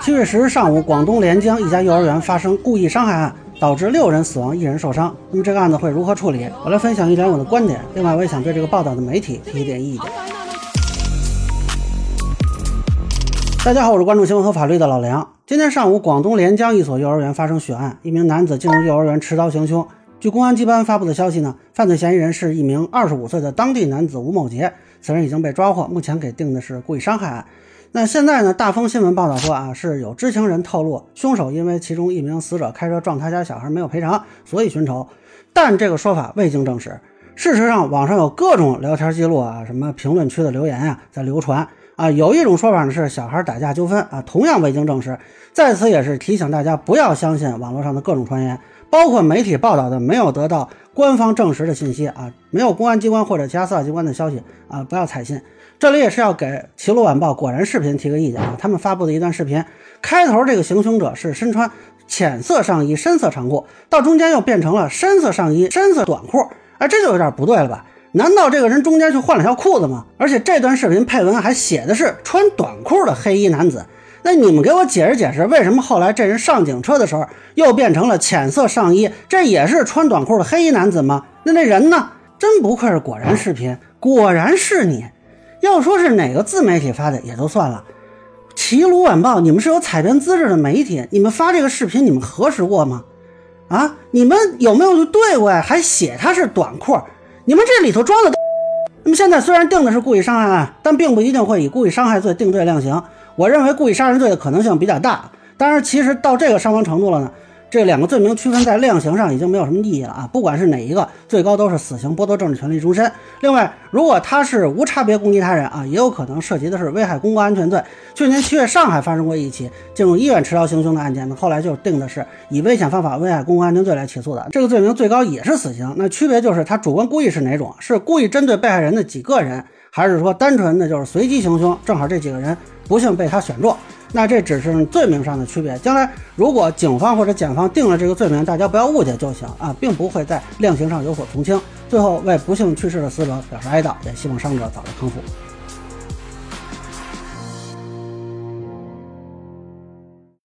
七月十日上午，广东连江一家幼儿园发生故意伤害案，导致六人死亡，一人受伤。那么这个案子会如何处理？我来分享一点我的观点。另外，我也想对这个报道的媒体提一点意见。大家好，我是关注新闻和法律的老梁。今天上午，广东连江一所幼儿园发生血案，一名男子进入幼儿园持刀行凶。据公安机关发布的消息呢，犯罪嫌疑人是一名二十五岁的当地男子吴某杰，此人已经被抓获，目前给定的是故意伤害案。那现在呢？大风新闻报道说啊，是有知情人透露，凶手因为其中一名死者开车撞他家小孩没有赔偿，所以寻仇。但这个说法未经证实。事实上，网上有各种聊天记录啊，什么评论区的留言啊，在流传啊。有一种说法呢是小孩打架纠纷啊，同样未经证实。在此也是提醒大家，不要相信网络上的各种传言，包括媒体报道的没有得到官方证实的信息啊，没有公安机关或者其他司法机关的消息啊，不要采信。这里也是要给《齐鲁晚报》果然视频提个意见啊，他们发布的一段视频，开头这个行凶者是身穿浅色上衣、深色长裤，到中间又变成了深色上衣、深色短裤，哎，这就有点不对了吧？难道这个人中间去换了条裤子吗？而且这段视频配文还写的是穿短裤的黑衣男子，那你们给我解释解释，为什么后来这人上警车的时候又变成了浅色上衣？这也是穿短裤的黑衣男子吗？那那人呢？真不愧是果然视频，果然是你。要说是哪个自媒体发的也就算了，齐鲁晚报，你们是有采编资质的媒体，你们发这个视频，你们核实过吗？啊，你们有没有就对过呀？还写他是短裤，你们这里头装的。那么现在虽然定的是故意伤害案，但并不一定会以故意伤害罪定罪量刑。我认为故意杀人罪的可能性比较大。当然，其实到这个伤亡程度了呢。这两个罪名区分在量刑上已经没有什么意义了啊！不管是哪一个，最高都是死刑，剥夺政治权利终身。另外，如果他是无差别攻击他人啊，也有可能涉及的是危害公共安全罪。去年七月，上海发生过一起进入医院持刀行凶的案件，呢后来就定的是以危险方法危害公共安全罪来起诉的。这个罪名最高也是死刑。那区别就是他主观故意是哪种？是故意针对被害人的几个人，还是说单纯的就是随机行凶？正好这几个人不幸被他选中。那这只是罪名上的区别，将来如果警方或者检方定了这个罪名，大家不要误解就行啊，并不会在量刑上有所从轻。最后为不幸去世的死者表示哀悼，也希望伤者早日康复。